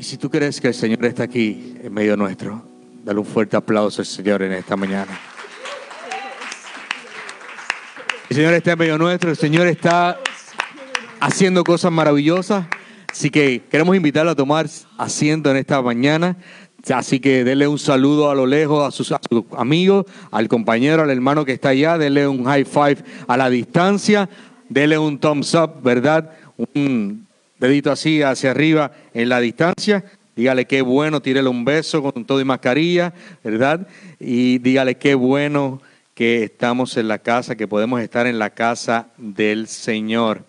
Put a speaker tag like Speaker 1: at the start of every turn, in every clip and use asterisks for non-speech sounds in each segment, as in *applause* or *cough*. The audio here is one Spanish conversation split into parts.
Speaker 1: Y si tú crees que el Señor está aquí en medio nuestro, dale un fuerte aplauso al Señor en esta mañana. El Señor está en medio nuestro, el Señor está haciendo cosas maravillosas. Así que queremos invitarlo a tomar asiento en esta mañana. Así que denle un saludo a lo lejos a sus, amigos, al compañero, al hermano que está allá. Denle un high five a la distancia. Denle un thumbs up, ¿verdad? Un dedito así hacia arriba en la distancia. Dígale qué bueno, tírele un beso con todo y mascarilla, ¿verdad? Y dígale qué bueno que estamos en la casa, que podemos estar en la casa del Señor.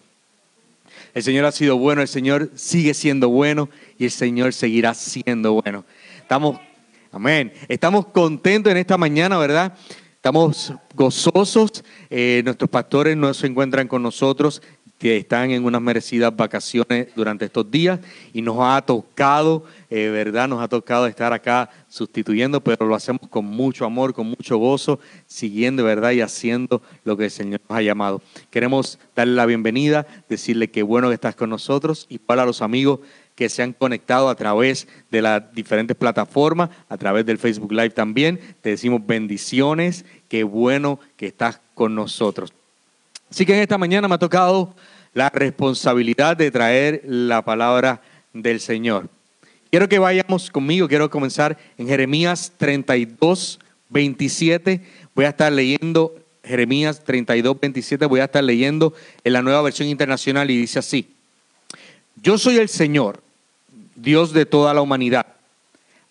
Speaker 1: El Señor ha sido bueno, el Señor sigue siendo bueno y el Señor seguirá siendo bueno. Estamos, amén, estamos contentos en esta mañana, ¿verdad? Estamos gozosos. Eh, nuestros pastores no se encuentran con nosotros, que están en unas merecidas vacaciones durante estos días y nos ha tocado, eh, ¿verdad? Nos ha tocado estar acá sustituyendo, pero lo hacemos con mucho amor, con mucho gozo, siguiendo, ¿verdad? Y haciendo lo que el Señor nos ha llamado. Queremos darle la bienvenida, decirle que bueno que estás con nosotros y para los amigos que se han conectado a través de las diferentes plataformas, a través del Facebook Live también. Te decimos bendiciones, qué bueno que estás con nosotros. Así que en esta mañana me ha tocado la responsabilidad de traer la palabra del Señor. Quiero que vayamos conmigo, quiero comenzar en Jeremías 32, 27. Voy a estar leyendo Jeremías 32, 27, voy a estar leyendo en la nueva versión internacional y dice así, yo soy el Señor, Dios de toda la humanidad.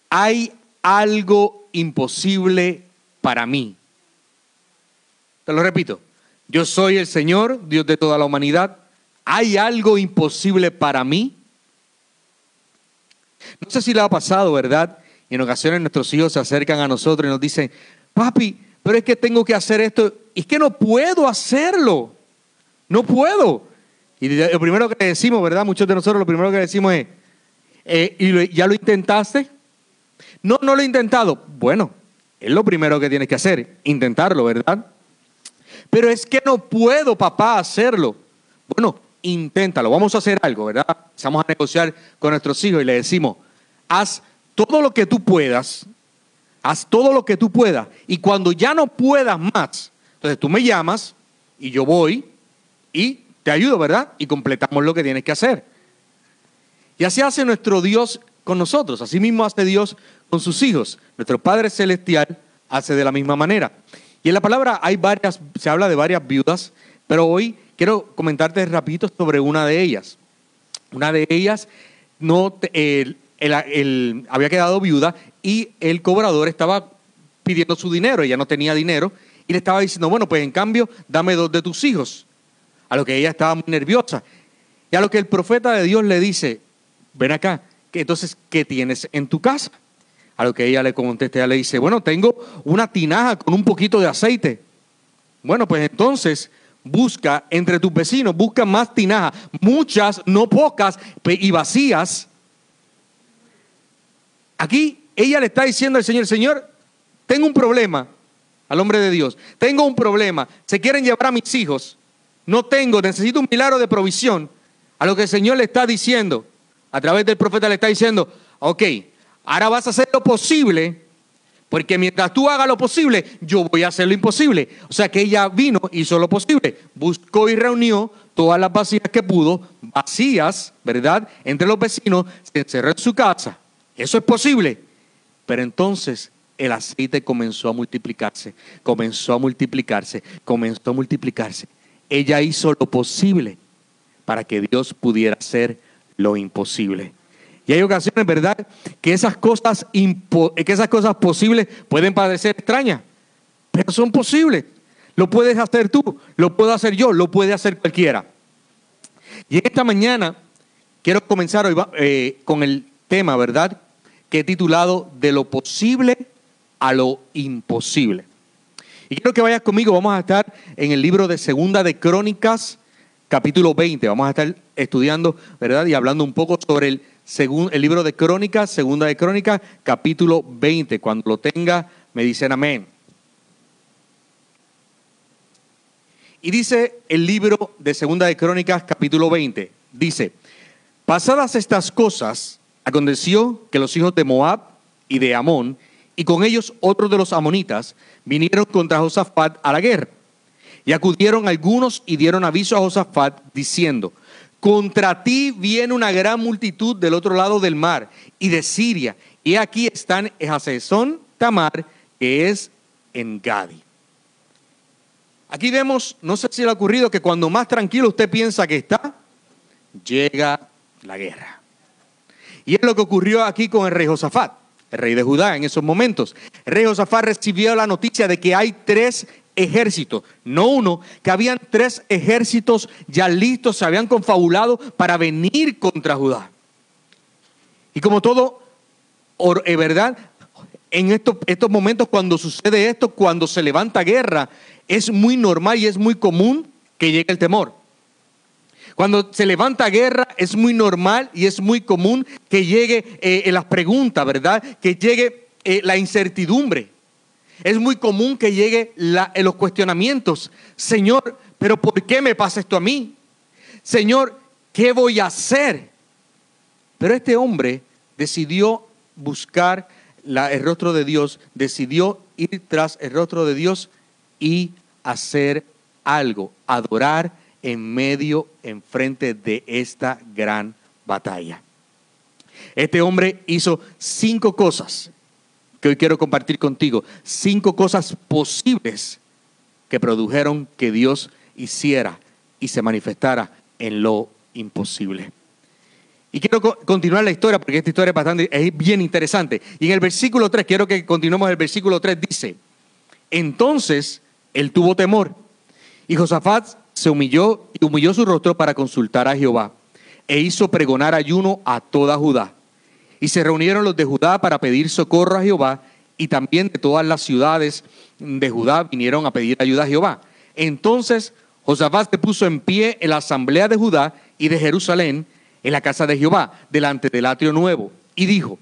Speaker 1: Hay algo imposible para mí. Te lo repito, yo soy el Señor, Dios de toda la humanidad. ¿Hay algo imposible para mí? No sé si le ha pasado, ¿verdad? Y en ocasiones nuestros hijos se acercan a nosotros y nos dicen, papi, pero es que tengo que hacer esto. Y es que no puedo hacerlo. No puedo. Y lo primero que decimos, ¿verdad? Muchos de nosotros lo primero que decimos es, eh, ¿y ya lo intentaste? No, no lo he intentado. Bueno, es lo primero que tienes que hacer, intentarlo, ¿verdad? Pero es que no puedo, papá, hacerlo. Bueno, inténtalo, vamos a hacer algo, ¿verdad? Vamos a negociar con nuestros hijos y le decimos, haz todo lo que tú puedas, haz todo lo que tú puedas. Y cuando ya no puedas más, entonces tú me llamas y yo voy y te ayudo, ¿verdad? Y completamos lo que tienes que hacer. Y así hace nuestro Dios con nosotros, así mismo hace Dios con sus hijos. Nuestro Padre Celestial hace de la misma manera. Y en la palabra hay varias, se habla de varias viudas, pero hoy quiero comentarte rapidito sobre una de ellas. Una de ellas no, el, el, había quedado viuda y el cobrador estaba pidiendo su dinero, ella no tenía dinero, y le estaba diciendo, bueno, pues en cambio, dame dos de tus hijos. A lo que ella estaba muy nerviosa. Y a lo que el profeta de Dios le dice, ven acá, que entonces, ¿qué tienes en tu casa? A lo que ella le contesta, ella le dice, bueno, tengo una tinaja con un poquito de aceite. Bueno, pues entonces busca entre tus vecinos, busca más tinajas, muchas, no pocas, y vacías. Aquí ella le está diciendo al Señor, Señor, tengo un problema al hombre de Dios, tengo un problema, se quieren llevar a mis hijos, no tengo, necesito un milagro de provisión. A lo que el Señor le está diciendo, a través del profeta le está diciendo, ok, Ahora vas a hacer lo posible, porque mientras tú hagas lo posible, yo voy a hacer lo imposible. O sea que ella vino, hizo lo posible, buscó y reunió todas las vacías que pudo, vacías, ¿verdad? Entre los vecinos, se encerró en su casa. Eso es posible. Pero entonces el aceite comenzó a multiplicarse, comenzó a multiplicarse, comenzó a multiplicarse. Ella hizo lo posible para que Dios pudiera hacer lo imposible. Y hay ocasiones, ¿verdad?, que esas cosas, que esas cosas posibles pueden parecer extrañas, pero son posibles. Lo puedes hacer tú, lo puedo hacer yo, lo puede hacer cualquiera. Y en esta mañana quiero comenzar hoy, eh, con el tema, ¿verdad?, que he titulado De lo posible a lo imposible. Y quiero que vayas conmigo, vamos a estar en el libro de Segunda de Crónicas, capítulo 20. Vamos a estar estudiando, ¿verdad? Y hablando un poco sobre el según el libro de Crónicas, segunda de Crónicas, capítulo 20. Cuando lo tenga, me dicen amén. Y dice el libro de segunda de Crónicas, capítulo 20, dice, pasadas estas cosas, Aconteció que los hijos de Moab y de Amón, y con ellos otros de los amonitas, vinieron contra Josafat a la guerra. Y acudieron algunos y dieron aviso a Josafat diciendo, contra ti viene una gran multitud del otro lado del mar y de Siria, y aquí están Hasezón Tamar, que es en Gadi. Aquí vemos, no sé si le ha ocurrido que cuando más tranquilo usted piensa que está, llega la guerra. Y es lo que ocurrió aquí con el rey Josafat, el rey de Judá en esos momentos. El rey Josafat recibió la noticia de que hay tres ejércitos, no uno, que habían tres ejércitos ya listos, se habían confabulado para venir contra Judá. Y como todo, es eh, verdad, en estos, estos momentos cuando sucede esto, cuando se levanta guerra, es muy normal y es muy común que llegue el temor. Cuando se levanta guerra es muy normal y es muy común que llegue eh, las preguntas, ¿verdad? Que llegue eh, la incertidumbre. Es muy común que llegue eh, los cuestionamientos. Señor, pero ¿por qué me pasa esto a mí? Señor, ¿qué voy a hacer? Pero este hombre decidió buscar el rostro de Dios, decidió ir tras el rostro de Dios y hacer algo, adorar en medio, enfrente de esta gran batalla. Este hombre hizo cinco cosas que hoy quiero compartir contigo. Cinco cosas posibles que produjeron que Dios hiciera y se manifestara en lo imposible. Y quiero continuar la historia porque esta historia es, bastante, es bien interesante. Y en el versículo 3, quiero que continuemos el versículo 3, dice, entonces él tuvo temor y Josafat se humilló y humilló su rostro para consultar a Jehová e hizo pregonar ayuno a toda Judá. Y se reunieron los de Judá para pedir socorro a Jehová y también de todas las ciudades de Judá vinieron a pedir ayuda a Jehová. Entonces Josafat se puso en pie en la asamblea de Judá y de Jerusalén en la casa de Jehová, delante del atrio nuevo, y dijo,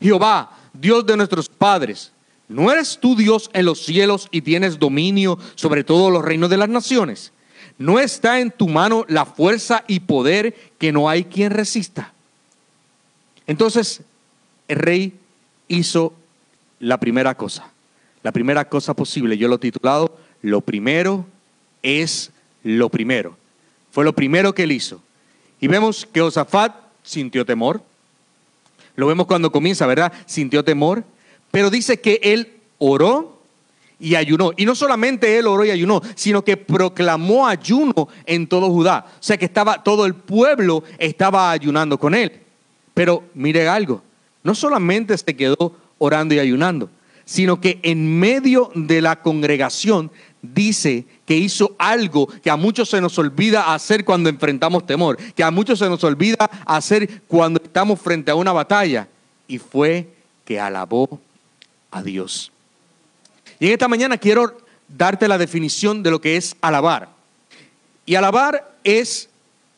Speaker 1: Jehová, Dios de nuestros padres, ¿no eres tú Dios en los cielos y tienes dominio sobre todos los reinos de las naciones? ¿No está en tu mano la fuerza y poder que no hay quien resista? Entonces, el rey hizo la primera cosa, la primera cosa posible. Yo lo he titulado, lo primero es lo primero. Fue lo primero que él hizo. Y vemos que Josafat sintió temor. Lo vemos cuando comienza, ¿verdad? Sintió temor. Pero dice que él oró y ayunó. Y no solamente él oró y ayunó, sino que proclamó ayuno en todo Judá. O sea que estaba todo el pueblo estaba ayunando con él. Pero mire algo, no solamente se quedó orando y ayunando, sino que en medio de la congregación dice que hizo algo que a muchos se nos olvida hacer cuando enfrentamos temor, que a muchos se nos olvida hacer cuando estamos frente a una batalla, y fue que alabó a Dios. Y en esta mañana quiero darte la definición de lo que es alabar. Y alabar es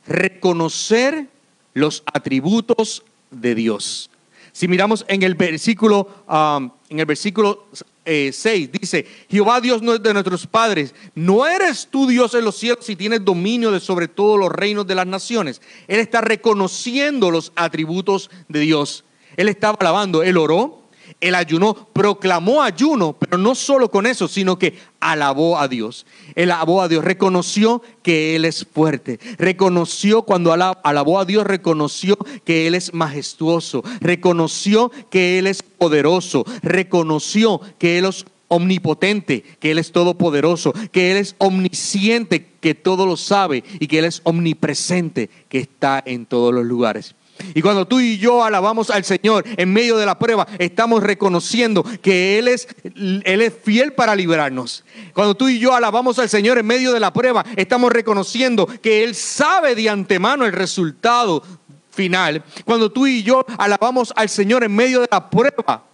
Speaker 1: reconocer los atributos de Dios. Si miramos en el versículo, um, en el versículo 6, eh, dice, Jehová Dios de nuestros padres, ¿no eres tú Dios en los cielos y tienes dominio de sobre todos los reinos de las naciones? Él está reconociendo los atributos de Dios. Él estaba alabando, él oró, él ayunó, proclamó ayuno, pero no solo con eso, sino que alabó a Dios. Él alabó a Dios, reconoció que Él es fuerte, reconoció cuando alabó a Dios, reconoció que Él es majestuoso, reconoció que Él es poderoso, reconoció que Él es omnipotente, que Él es todopoderoso, que Él es omnisciente, que todo lo sabe y que Él es omnipresente, que está en todos los lugares. Y cuando tú y yo alabamos al Señor en medio de la prueba, estamos reconociendo que Él es, Él es fiel para liberarnos. Cuando tú y yo alabamos al Señor en medio de la prueba, estamos reconociendo que Él sabe de antemano el resultado final. Cuando tú y yo alabamos al Señor en medio de la prueba,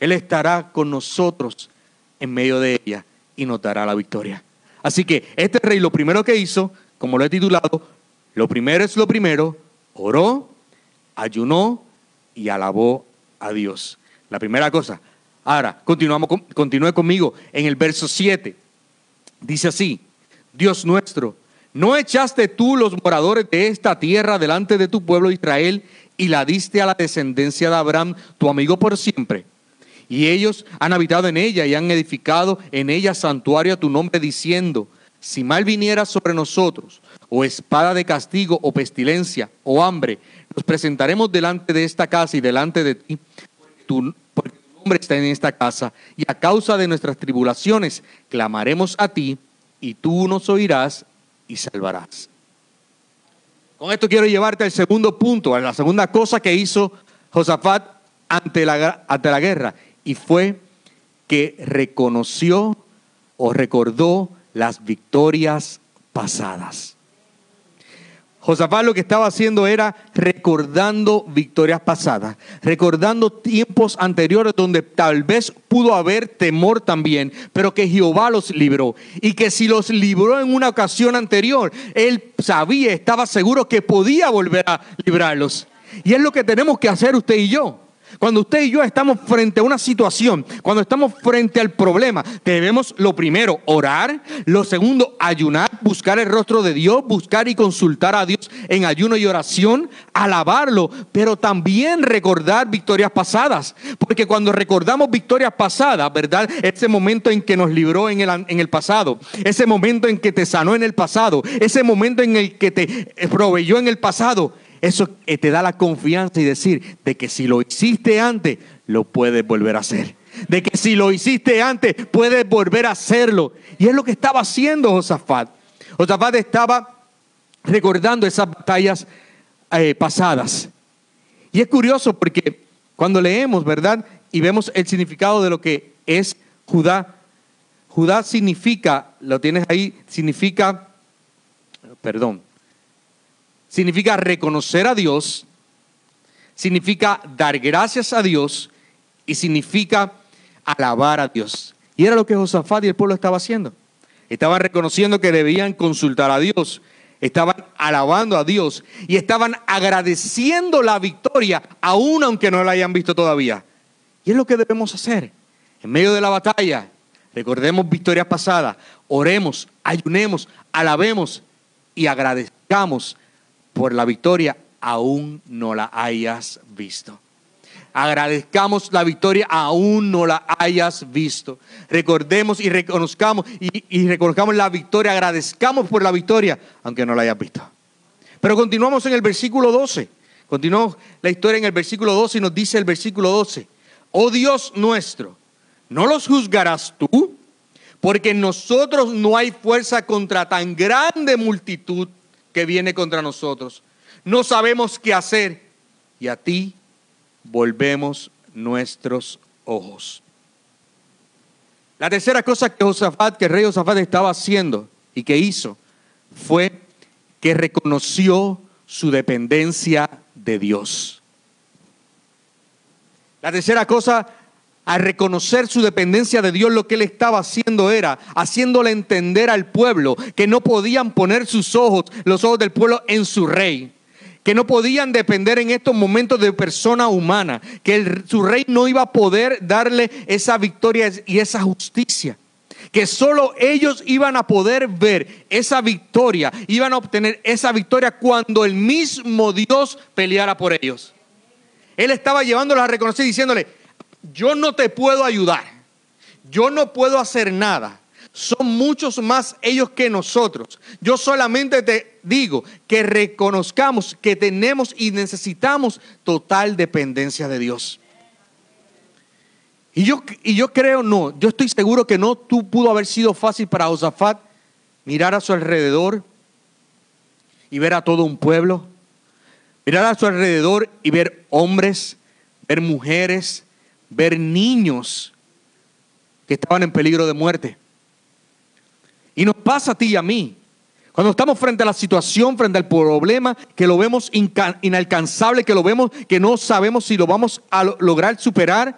Speaker 1: Él estará con nosotros en medio de ella y nos dará la victoria. Así que este rey lo primero que hizo, como lo he titulado, lo primero es lo primero, oró, ayunó y alabó a Dios. La primera cosa. Ahora, continuamos, continúe conmigo en el verso 7. Dice así, Dios nuestro, ¿No echaste tú los moradores de esta tierra delante de tu pueblo Israel y la diste a la descendencia de Abraham, tu amigo por siempre? Y ellos han habitado en ella y han edificado en ella santuario a tu nombre, diciendo, si mal viniera sobre nosotros, o espada de castigo, o pestilencia, o hambre, nos presentaremos delante de esta casa y delante de ti, porque tu, nombre está en esta casa, y a causa de nuestras tribulaciones clamaremos a ti, y tú nos oirás y salvarás. Con esto quiero llevarte al segundo punto, a la segunda cosa que hizo Josafat ante la, ante la guerra, y fue que reconoció o recordó las victorias pasadas. Josafat lo que estaba haciendo era recordando victorias pasadas, recordando tiempos anteriores donde tal vez pudo haber temor también, pero que Jehová los libró. Y que si los libró en una ocasión anterior, él sabía, estaba seguro que podía volver a librarlos. Y es lo que tenemos que hacer usted y yo. Cuando usted y yo estamos frente a una situación, cuando estamos frente al problema, debemos lo primero orar, lo segundo ayunar, buscar el rostro de Dios, buscar y consultar a Dios en ayuno y oración, alabarlo, pero también recordar victorias pasadas, porque cuando recordamos victorias pasadas, ¿verdad? Ese momento en que nos libró en el, en el pasado, ese momento en que te sanó en el pasado, ese momento en el que te proveyó en el pasado, eso eh, te da la confianza y decir de que si lo hiciste antes, lo puedes volver a hacer. De que si lo hiciste antes, puedes volver a hacerlo. Y es lo que estaba haciendo Josafat. Josafat estaba recordando esas batallas eh, pasadas. Y es curioso porque cuando leemos, ¿verdad? Y vemos el significado de lo que es Judá. Judá significa, lo tienes ahí, significa, perdón, significa reconocer a Dios, significa dar gracias a Dios y significa alabar a Dios. Y era lo que Josafat y el pueblo estaba haciendo. Estaban reconociendo que debían consultar a Dios, estaban alabando a Dios y estaban agradeciendo la victoria, aún aunque no la hayan visto todavía. Y es lo que debemos hacer. En medio de la batalla, recordemos victorias pasadas, oremos, ayunemos, alabemos y agradezcamos por la victoria, aún no la hayas visto. Agradezcamos la victoria, aún no la hayas visto. Recordemos y reconozcamos y, reconozcamos la victoria, agradezcamos por la victoria, aunque no la hayas visto. Pero continuamos en el versículo 12. Continuamos la historia en el versículo 12 y nos dice el versículo 12, oh Dios nuestro, ¿no los juzgarás tú? Porque en nosotros no hay fuerza contra tan grande multitud que viene contra nosotros. No sabemos qué hacer y a ti volvemos nuestros ojos. La tercera cosa que Josafat, que el rey Josafat estaba haciendo y que hizo fue que reconoció su dependencia de Dios. La tercera cosa al reconocer su dependencia de Dios, lo que él estaba haciendo era haciéndole entender al pueblo que no podían poner sus ojos, los ojos del pueblo, en su rey. Que no podían depender en estos momentos de persona humana, que su rey no iba a poder darle esa victoria y esa justicia que solo ellos iban a poder ver esa victoria, iban a obtener esa victoria cuando el mismo Dios peleara por ellos. Él estaba llevándolos a reconocer diciéndole, yo no te puedo ayudar, yo no puedo hacer nada. Son muchos más ellos que nosotros. Yo solamente te digo que reconozcamos que tenemos y necesitamos total dependencia de Dios. Y yo, y yo creo, no, yo estoy seguro que no tú pudo haber sido fácil para Josafat mirar a su alrededor y ver a todo un pueblo, mirar a su alrededor y ver hombres, ver mujeres, ver niños que estaban en peligro de muerte. Y nos pasa a ti y a mí. Cuando estamos frente a la situación, frente al problema, que lo vemos inalcanzable, que lo vemos que no sabemos si lo vamos a lograr superar,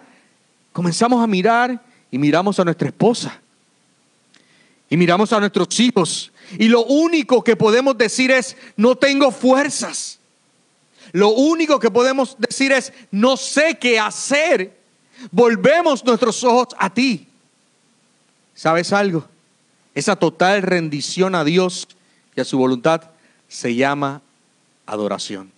Speaker 1: comenzamos a mirar y miramos a nuestra esposa. Y miramos a nuestros hijos. Y lo único que podemos decir es, no tengo fuerzas. Lo único que podemos decir es, no sé qué hacer volvemos nuestros ojos a ti. ¿Sabes algo? Esa total rendición a Dios y a su voluntad se llama adoración.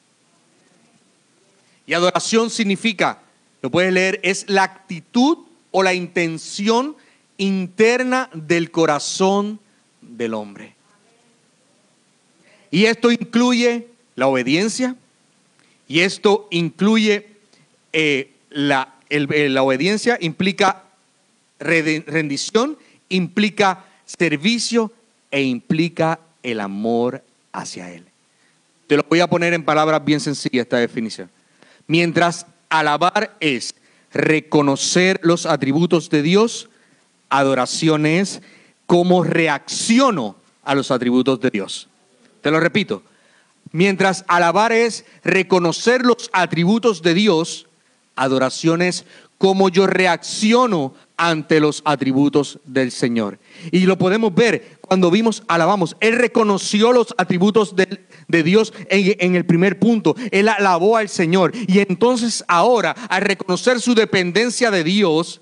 Speaker 1: Y adoración significa, lo puedes leer, es la actitud o la intención interna del corazón del hombre. Y esto incluye la obediencia, y esto incluye eh, la, eh, la obediencia, implica rendición, implica servicio e implica el amor hacia Él. Te lo voy a poner en palabras bien sencillas esta definición. Mientras alabar es reconocer los atributos de Dios, adoración es cómo reacciono a los atributos de Dios. Te lo repito. Mientras alabar es reconocer los atributos de Dios, adoración es cómo yo reacciono ante los atributos del Señor. Y lo podemos ver cuando vimos, alabamos, Él reconoció los atributos de, Dios en, el primer punto, Él alabó al Señor. Y entonces ahora, al reconocer su dependencia de Dios,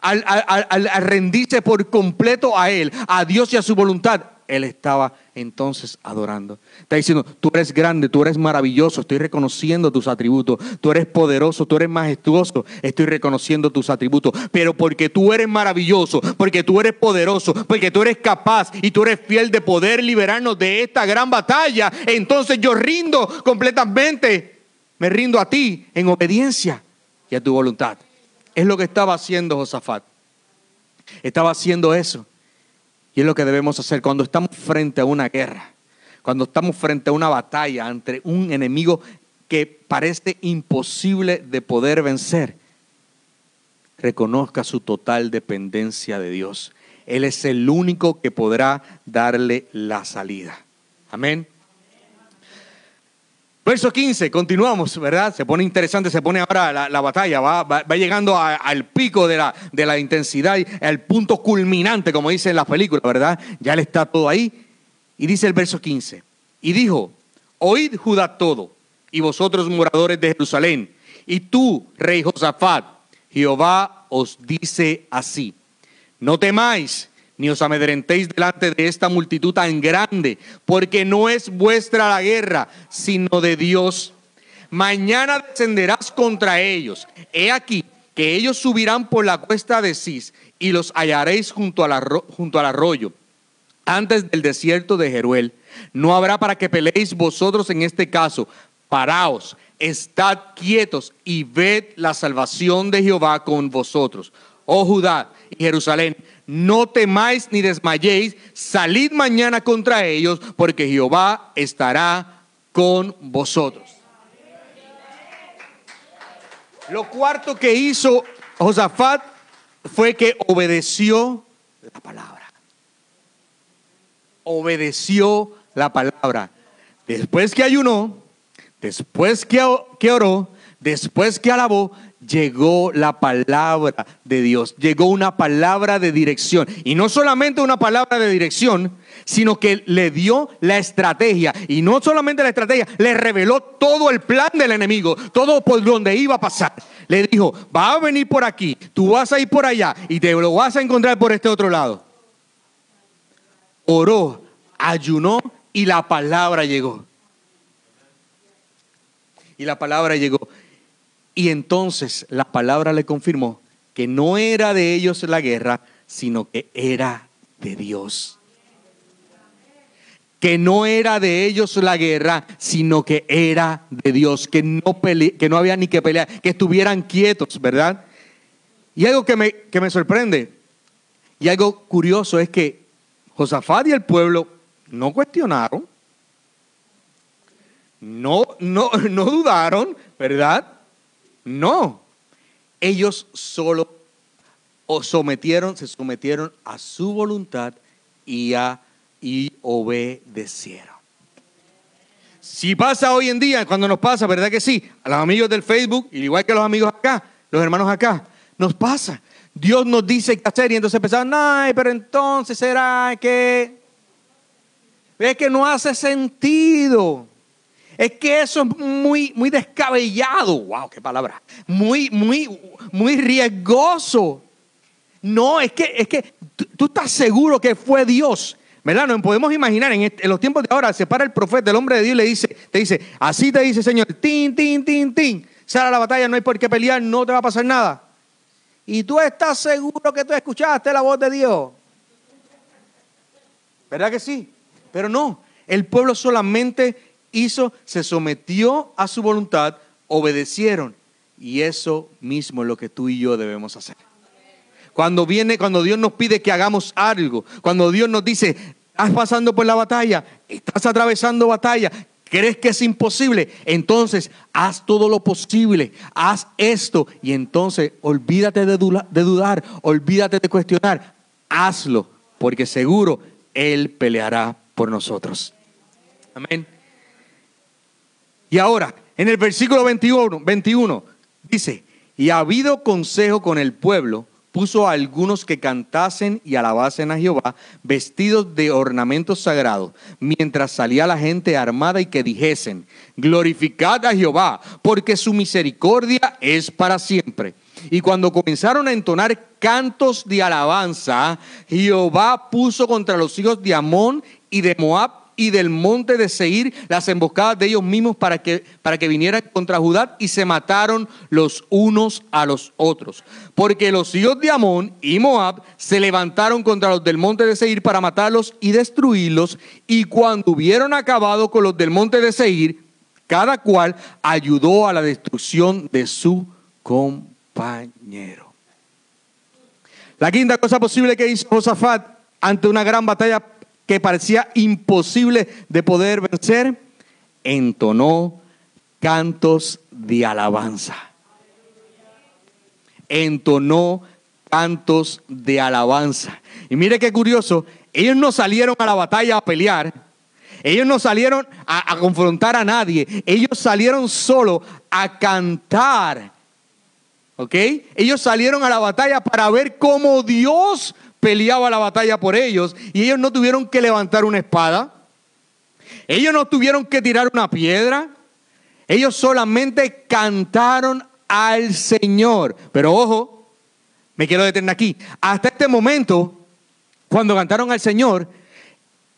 Speaker 1: al, al rendirse por completo a Él, a Dios y a su voluntad, Él estaba entonces adorando. Está diciendo, tú eres grande, tú eres maravilloso, estoy reconociendo tus atributos, tú eres poderoso, tú eres majestuoso, estoy reconociendo tus atributos, pero porque tú eres maravilloso, porque tú eres poderoso, porque tú eres capaz y tú eres fiel de poder liberarnos de esta gran batalla, entonces yo rindo completamente, me rindo a ti en obediencia y a tu voluntad. Es lo que estaba haciendo Josafat. Estaba haciendo eso. Y es lo que debemos hacer cuando estamos frente a una guerra, cuando estamos frente a una batalla entre un enemigo que parece imposible de poder vencer. Reconozca su total dependencia de Dios. Él es el único que podrá darle la salida. Amén. Verso 15, continuamos, ¿verdad? Se pone interesante, se pone ahora la, batalla, va, llegando al pico de la, de la intensidad, al punto culminante, como dice en la película, ¿verdad? Ya le está todo ahí. Y dice el verso 15, y dijo, oíd Judá todo, y vosotros moradores de Jerusalén, y tú, rey Josafat, Jehová os dice así, no temáis ni os amedrentéis delante de esta multitud tan grande, porque no es vuestra la guerra, sino de Dios. Mañana descenderás contra ellos. He aquí que ellos subirán por la cuesta de Cis y los hallaréis junto al, junto al arroyo, antes del desierto de Jeruel. No habrá para que peleéis vosotros en este caso. Paraos, estad quietos y ved la salvación de Jehová con vosotros. Oh Judá y Jerusalén, no temáis ni desmayéis, salid mañana contra ellos, porque Jehová estará con vosotros. Lo cuarto que hizo Josafat fue que obedeció la palabra. Obedeció la palabra. Después que ayunó, después que, oró, después que alabó, llegó la palabra de Dios, llegó una palabra de dirección. Y no solamente una palabra de dirección, sino que le dio la estrategia. Y no solamente la estrategia, le reveló todo el plan del enemigo, todo por donde iba a pasar. Le dijo, va a venir por aquí, tú vas a ir por allá y te lo vas a encontrar por este otro lado. Oró, ayunó y la palabra llegó. Y la palabra llegó. Y entonces la palabra le confirmó que no era de ellos la guerra, sino que era de Dios. Que no era de ellos la guerra, sino que era de Dios, que no, que no había ni que pelear, que estuvieran quietos, ¿verdad? Y algo que me, que me sorprende, y algo curioso es que Josafat y el pueblo no cuestionaron, no, no, *laughs* no dudaron, ¿verdad? No, ellos solo o sometieron, se sometieron a su voluntad y, a, y obedecieron. Si pasa hoy en día, cuando nos pasa, ¿verdad que sí? A los amigos del Facebook, igual que a los amigos acá, los hermanos acá, nos pasa. Dios nos dice qué hacer y entonces pensamos, ay, pero entonces será que... Es que no hace sentido. Es que eso es muy, muy descabellado. Wow, qué palabra. Muy, muy, muy riesgoso. No, es que, es que tú, estás seguro que fue Dios. ¿verdad? Nos podemos imaginar en, este- en los tiempos de ahora, se para el profeta, el hombre de Dios y le dice, te dice, así te dice Señor, tin, tin, tin, tin, sal a la batalla, no hay por qué pelear, no te va a pasar nada. Y tú estás seguro que tú escuchaste la voz de Dios. ¿Verdad que sí? Pero no, el pueblo solamente hizo, se sometió a su voluntad, obedecieron. Y eso mismo es lo que tú y yo debemos hacer. Cuando viene, cuando Dios nos pide que hagamos algo, cuando Dios nos dice, estás pasando por la batalla, estás atravesando batalla, crees que es imposible, entonces haz todo lo posible, haz esto y entonces olvídate de, dula- de dudar, olvídate de cuestionar, hazlo, porque seguro Él peleará por nosotros. Amén. Y ahora, en el versículo 21, 21 dice, y ha habido consejo con el pueblo, puso a algunos que cantasen y alabasen a Jehová, vestidos de ornamentos sagrados, mientras salía la gente armada y que dijesen, glorificad a Jehová, porque su misericordia es para siempre. Y cuando comenzaron a entonar cantos de alabanza, Jehová puso contra los hijos de Amón y de Moab y del monte de Seir las emboscadas de ellos mismos para que, para que vinieran contra Judá y se mataron los unos a los otros. Porque los hijos de Amón y Moab se levantaron contra los del monte de Seir para matarlos y destruirlos. Y cuando hubieron acabado con los del monte de Seir, cada cual ayudó a la destrucción de su compañero. La quinta cosa posible que hizo Josafat ante una gran batalla que parecía imposible de poder vencer, entonó cantos de alabanza. Entonó cantos de alabanza. Y mire qué curioso, ellos no salieron a la batalla a pelear, ellos no salieron a, confrontar a nadie, ellos salieron solo a cantar. ¿Ok? Ellos salieron a la batalla para ver cómo Dios peleaba la batalla por ellos y ellos no tuvieron que levantar una espada. Ellos no tuvieron que tirar una piedra. Ellos solamente cantaron al Señor. Pero ojo, me quiero detener aquí. Hasta este momento, cuando cantaron al Señor,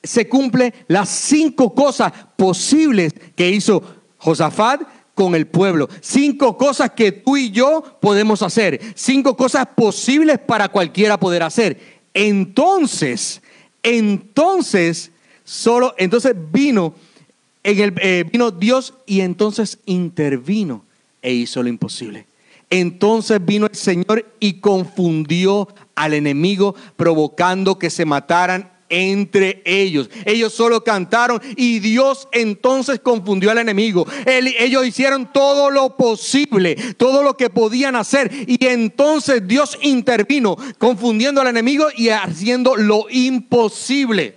Speaker 1: se cumple las cinco cosas posibles que hizo Josafat con el pueblo. Cinco cosas que tú y yo podemos hacer. Cinco cosas posibles para cualquiera poder hacer. Entonces, entonces, solo, entonces vino, en el, eh, vino Dios y entonces intervino e hizo lo imposible. Entonces vino el Señor y confundió al enemigo, provocando que se mataran entre ellos. Ellos solo cantaron y Dios entonces confundió al enemigo. Ellos hicieron todo lo posible, todo lo que podían hacer y entonces Dios intervino confundiendo al enemigo y haciendo lo imposible.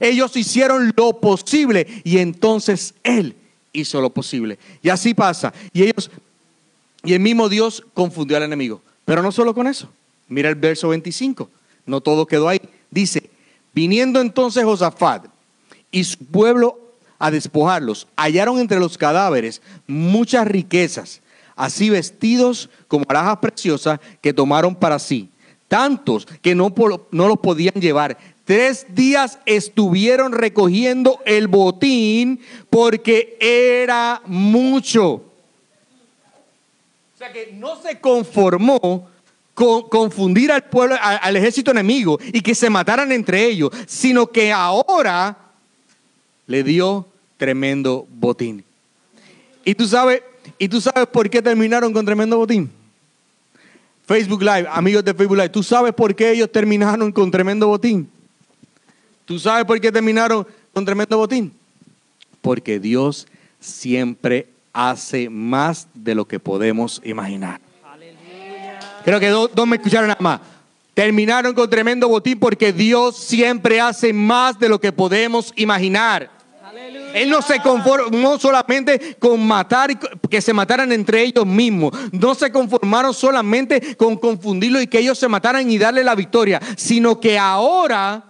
Speaker 1: Ellos hicieron lo posible y entonces Él hizo lo posible. Y así pasa. Y ellos, y el mismo Dios confundió al enemigo. Pero no solo con eso. Mira el verso 25. No todo quedó ahí. Dice, viniendo entonces Josafat y su pueblo a despojarlos, hallaron entre los cadáveres muchas riquezas, así vestidos como alhajas preciosas que tomaron para sí, tantos que no, no los podían llevar. Tres días estuvieron recogiendo el botín porque era mucho. O sea que no se conformó con confundir al pueblo, a- al ejército enemigo y que se mataran entre ellos, sino que ahora le dio tremendo botín. Y tú sabes, y tú sabes por qué terminaron con tremendo botín. Facebook Live, amigos de Facebook Live, ¿tú sabes por qué ellos terminaron con tremendo botín? ¿Tú sabes por qué terminaron con tremendo botín? Porque Dios siempre hace más de lo que podemos imaginar. Creo que dos, dos me escucharon nada más. Terminaron con tremendo botín porque Dios siempre hace más de lo que podemos imaginar. Él no se conformó solamente con matar, que se mataran entre ellos mismos. No se conformaron solamente con confundirlo y que ellos se mataran y darle la victoria, sino que ahora,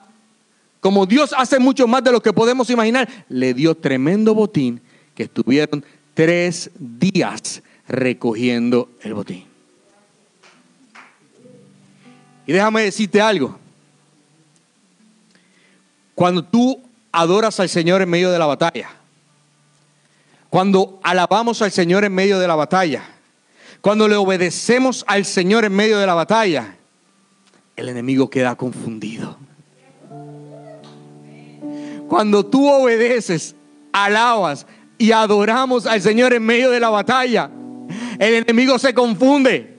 Speaker 1: como Dios hace mucho más de lo que podemos imaginar, le dio tremendo botín que estuvieron tres días recogiendo el botín. Y déjame decirte algo. cuando tú adoras al Señor en medio de la batalla. Cuando alabamos al Señor en medio de la batalla. Cuando le obedecemos al Señor en medio de la batalla. El enemigo queda confundido. Cuando tú obedeces, alabas y adoramos al Señor en medio de la batalla, el enemigo se confunde.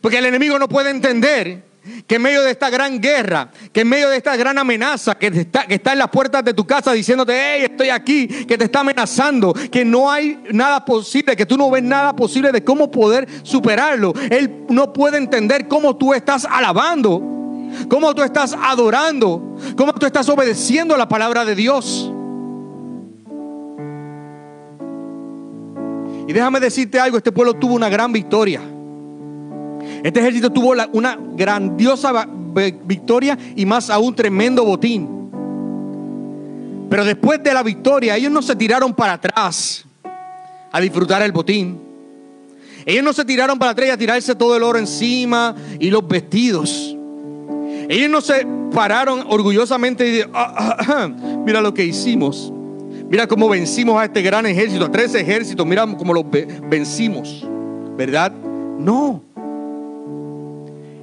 Speaker 1: Porque el enemigo no puede entender que en medio de esta gran guerra, que en medio de esta gran amenaza que está, que está en las puertas de tu casa diciéndote, hey, estoy aquí, que te está amenazando, que no hay nada posible, que tú no ves nada posible de cómo poder superarlo. Él no puede entender cómo tú estás alabando, cómo tú estás adorando, cómo tú estás obedeciendo la palabra de Dios. Y déjame decirte algo, este pueblo tuvo una gran victoria. Este ejército tuvo una grandiosa victoria y más aún tremendo botín. Pero después de la victoria, ellos no se tiraron para atrás a disfrutar el botín. Ellos no se tiraron para atrás a tirarse todo el oro encima y los vestidos. Ellos no se pararon orgullosamente y dijeron, ah, ah, ah, mira lo que hicimos. Mira cómo vencimos a este gran ejército, a tres ejércitos, mira cómo los vencimos. ¿Verdad? No.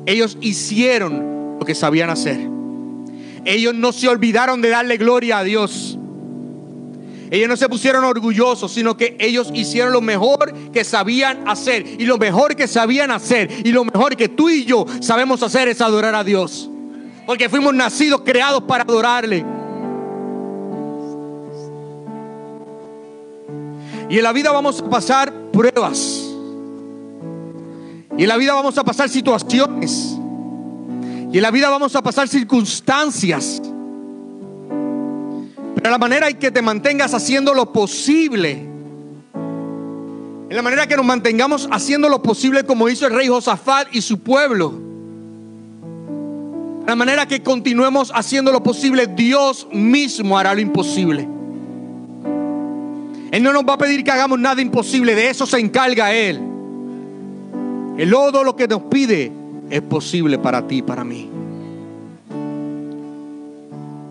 Speaker 1: Ellos hicieron lo que sabían hacer. Ellos no se olvidaron de darle gloria a Dios. Ellos no se pusieron orgullosos, sino que ellos hicieron lo mejor que sabían hacer. Y lo mejor que sabían hacer y lo mejor que tú y yo sabemos hacer es adorar a Dios. Porque fuimos nacidos, creados para adorarle. Y en la vida vamos a pasar pruebas. Y en la vida vamos a pasar situaciones. Y en la vida vamos a pasar circunstancias. Pero la manera en que te mantengas haciendo lo posible. En la manera que nos mantengamos haciendo lo posible como hizo el rey Josafat y su pueblo. La manera que continuemos haciendo lo posible, Dios mismo hará lo imposible. Él no nos va a pedir que hagamos nada imposible, de eso se encarga Él. El lodo lo que nos pide es posible para ti y para mí.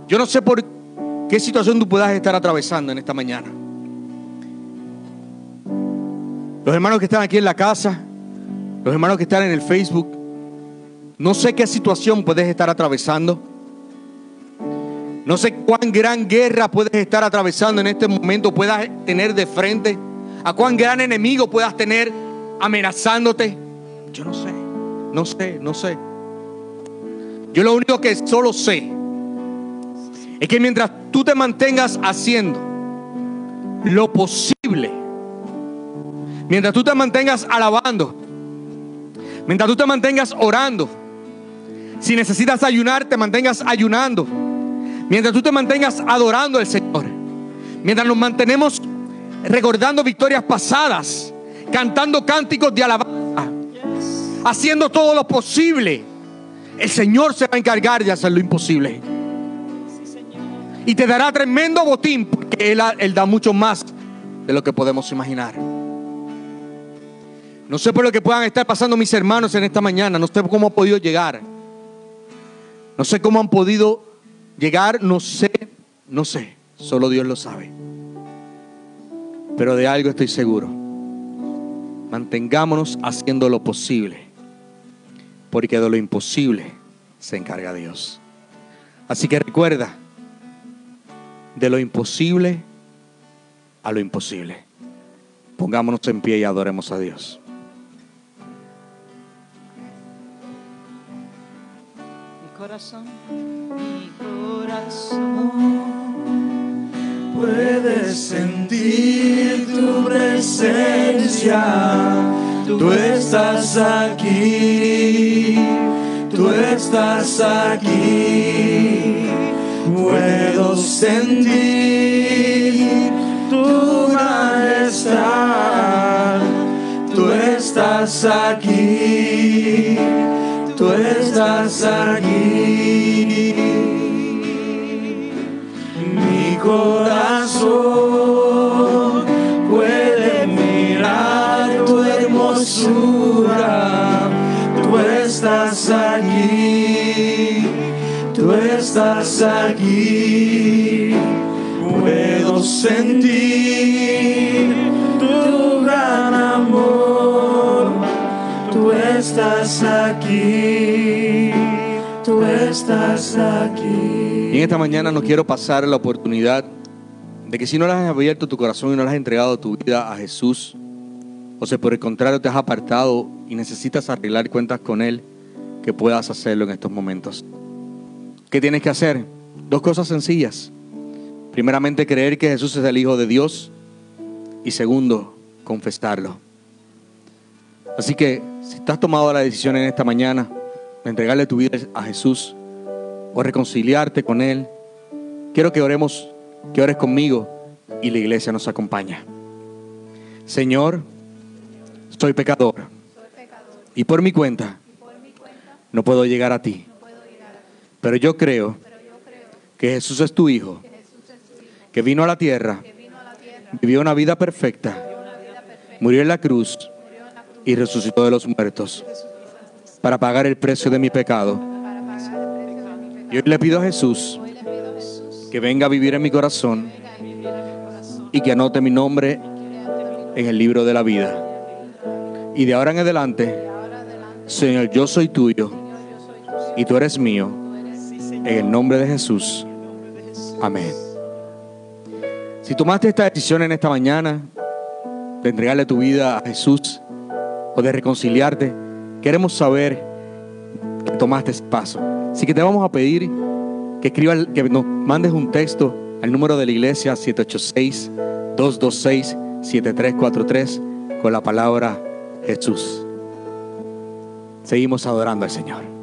Speaker 1: Yo no sé por qué situación tú puedas estar atravesando en esta mañana. Los hermanos que están aquí en la casa, los hermanos que están en el Facebook, no sé qué situación puedes estar atravesando. No sé cuán gran guerra puedes estar atravesando en este momento, puedas tener de frente. A cuán gran enemigo puedas tener amenazándote. Yo no sé, no sé, no sé. Yo lo único que solo sé es que mientras tú te mantengas haciendo lo posible, mientras tú te mantengas alabando, mientras tú te mantengas orando, si necesitas ayunar, te mantengas ayunando, mientras tú te mantengas adorando al Señor, mientras nos mantenemos recordando victorias pasadas, cantando cánticos de alabanza haciendo todo lo posible, el Señor se va a encargar de hacer lo imposible. Y te dará tremendo botín porque él, él da mucho más de lo que podemos imaginar. No sé por lo que puedan estar pasando mis hermanos en esta mañana. No sé cómo han podido llegar. No sé cómo han podido llegar. No sé, no sé. Solo Dios lo sabe. Pero de algo estoy seguro. Mantengámonos haciendo lo posible porque de lo imposible se encarga Dios. Así que recuerda, de lo imposible a lo imposible. Pongámonos en pie y adoremos a Dios.
Speaker 2: Mi corazón, mi corazón puede sentir tu presencia Tú estás aquí, tú estás aquí. Puedo sentir tu majestad. Tú estás aquí, tú estás aquí. Mi corazón estás aquí. Puedo sentir tu gran amor. Tú estás aquí. Tú estás aquí.
Speaker 1: Y en esta mañana no quiero pasar la oportunidad de que si no le has abierto tu corazón y no le has entregado tu vida a Jesús, o si por el contrario te has apartado y necesitas arreglar cuentas con Él, que puedas hacerlo en estos momentos. ¿Qué tienes que hacer? Dos cosas sencillas. Primeramente, creer que Jesús es el Hijo de Dios. Y segundo, confesarlo. Así que, si estás tomado la decisión en esta mañana de entregarle tu vida a Jesús o reconciliarte con Él, quiero que oremos, que ores conmigo y la iglesia nos acompaña. Señor, soy pecador y por mi cuenta no puedo llegar a ti. Pero yo creo que Jesús es tu Hijo, que vino a la tierra, vivió una vida perfecta, murió en la cruz y resucitó de los muertos para pagar el precio de mi pecado. Y hoy le pido a Jesús que venga a vivir en mi corazón y que anote mi nombre en el libro de la vida. Y de ahora en adelante, Señor, yo soy tuyo y tú eres mío. En el nombre de Jesús. Amén. Si tomaste esta decisión en esta mañana de entregarle tu vida a Jesús o de reconciliarte, queremos saber que tomaste ese paso. Así que te vamos a pedir que escribas, que nos mandes un texto al número de la iglesia 786-226-7343 con la palabra Jesús. Seguimos adorando al Señor.